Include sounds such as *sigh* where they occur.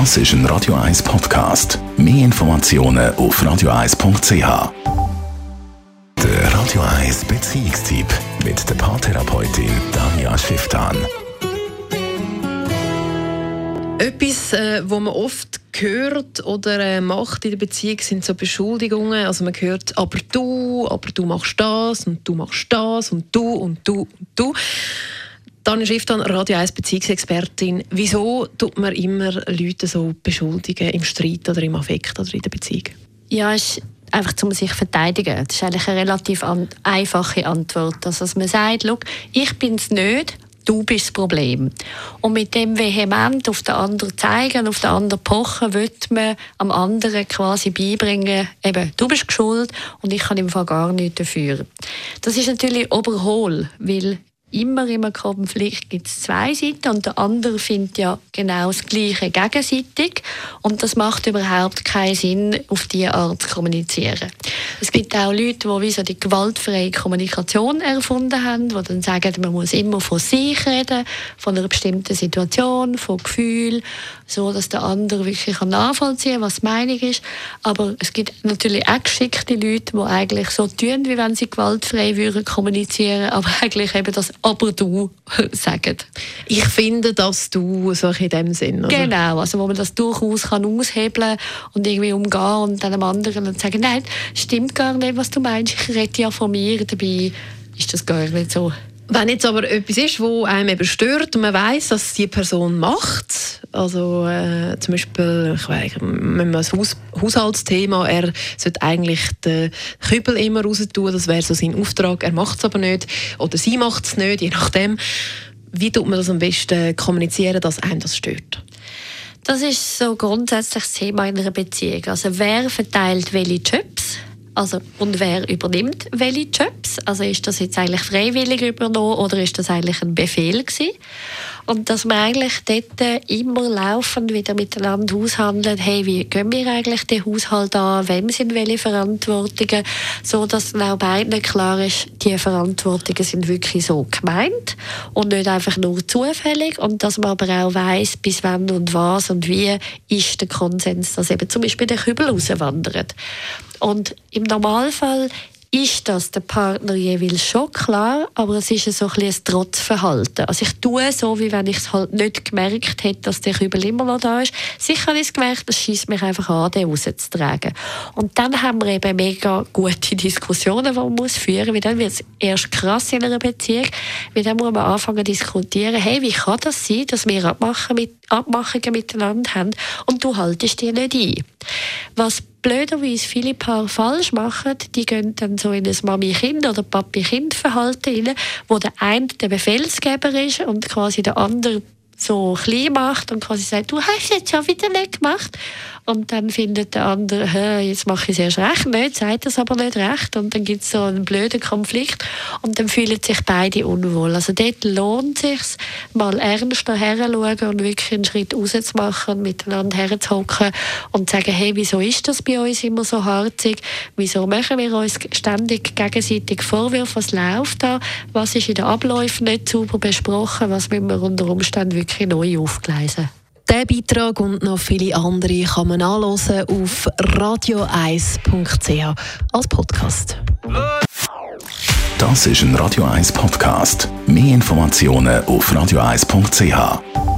Das ist ein Radio 1 Podcast. Mehr Informationen auf radio1.ch. Der Radio 1 Beziehungstyp mit der Paartherapeutin Danja Schifftan. Etwas, äh, wo man oft hört oder äh, macht in der Beziehung, sind so Beschuldigungen. Also man hört, aber du, aber du machst das und du machst das und du und du und du. Daniel Schifftan, Radio 1 Beziehungsexpertin. Wieso tut man immer Leute so beschuldigen im Streit oder im Affekt oder in der Beziehung? Ja, ist einfach um sich zu verteidigen. Das ist eigentlich eine relativ an einfache Antwort. Also, dass man sagt, ich bin es nicht, du bist das Problem. Und mit dem vehement auf den anderen zeigen, auf den anderen pochen, wird man am anderen quasi beibringen, eben, du bist schuld und ich kann im Fall gar nichts dafür. Das ist natürlich oberhohl, weil immer im Konflikt gibt es zwei Seiten und der andere findet ja genau das Gleiche gegenseitig und das macht überhaupt keinen Sinn, auf diese Art zu kommunizieren. Es gibt auch Leute, die wie so die gewaltfreie Kommunikation erfunden haben, die dann sagen, man muss immer von sich reden, von einer bestimmten Situation, von Gefühl, so dass der andere wirklich nachvollziehen kann, was die Meinung ist. Aber es gibt natürlich auch geschickte Leute, die eigentlich so tun, wie wenn sie gewaltfrei würden kommunizieren, aber *laughs* eigentlich eben das aber du *laughs* sagen. Ich finde, dass du so in dem Sinn. Oder? Genau, also wo man das durchaus kann aushebeln und irgendwie umgehen und dann einem anderen und sagen, nein, stimmt gar nicht, was du meinst, ich rede ja von mir, dabei ist das gar nicht so. Wenn jetzt aber etwas ist, wo einem eben stört und man weiß, dass die Person macht, also äh, zum Beispiel, ich weiß, wenn man Haus Haushaltsthema, er sollte eigentlich den Kübel immer raus tun, das wäre so sein Auftrag, er macht es aber nicht oder sie macht es nicht, je nachdem. Wie tut man das am besten kommunizieren, dass einem das stört? Das ist so grundsätzlich das Thema in einer Beziehung. Also wer verteilt welche Jobs? Also, und wer übernimmt welche Jobs? Also ist das jetzt eigentlich freiwillig übernommen oder ist das eigentlich ein Befehl gewesen? Und dass man eigentlich dort immer laufend wieder miteinander aushandelt, hey, wie gehen wir eigentlich den Haushalt an, wem sind welche Verantwortungen, so dass dann auch beiden klar ist, die Verantwortungen sind wirklich so gemeint und nicht einfach nur zufällig. Und dass man aber auch weiß, bis wann und was und wie ist der Konsens, dass eben zum Beispiel der Kübel rauswandert. Und im Normalfall ist das der Partner jeweils schon klar, aber es ist so ein, ein Trotzverhalten. Also ich tue so, wie wenn ich es halt nicht gemerkt hätte, dass der Kübel immer noch da ist. Sicher habe ich es gemerkt, das schießt mich einfach an, den rauszutragen. Und dann haben wir eben mega gute *laughs* Diskussionen, die man muss führen muss, dann wird es erst krass in einer Beziehung, weil dann muss man anfangen zu diskutieren, hey, wie kann das sein, dass wir Abmachungen, mit, Abmachungen miteinander haben und du haltest dir nicht ein. Was blöderweise viele Paare falsch machen, die gehen dann so in ein Mami-Kind- oder Papi-Kind-Verhalten rein, wo der eine der Befehlsgeber ist und quasi der andere so klein macht und quasi sagt, du hast jetzt schon wieder nicht gemacht. Und dann findet der andere, jetzt mache ich es erst recht nicht, sagt das aber nicht recht. Und dann gibt es so einen blöden Konflikt und dann fühlen sich beide unwohl. Also dort lohnt es sich mal ernster herzuschauen und wirklich einen Schritt rauszumachen miteinander herzuhocken und zu sagen, hey, wieso ist das bei uns immer so harzig? Wieso machen wir uns ständig gegenseitig Vorwürfe? Was läuft da? Was ist in den Abläufen nicht sauber besprochen? Was müssen wir unter Umständen wirklich neu aufgleisen? Diesen Beitrag und noch viele andere kann man anhören auf radio1.ch als Podcast. Das ist ein Radio 1 Podcast. Mehr Informationen auf radio1.ch.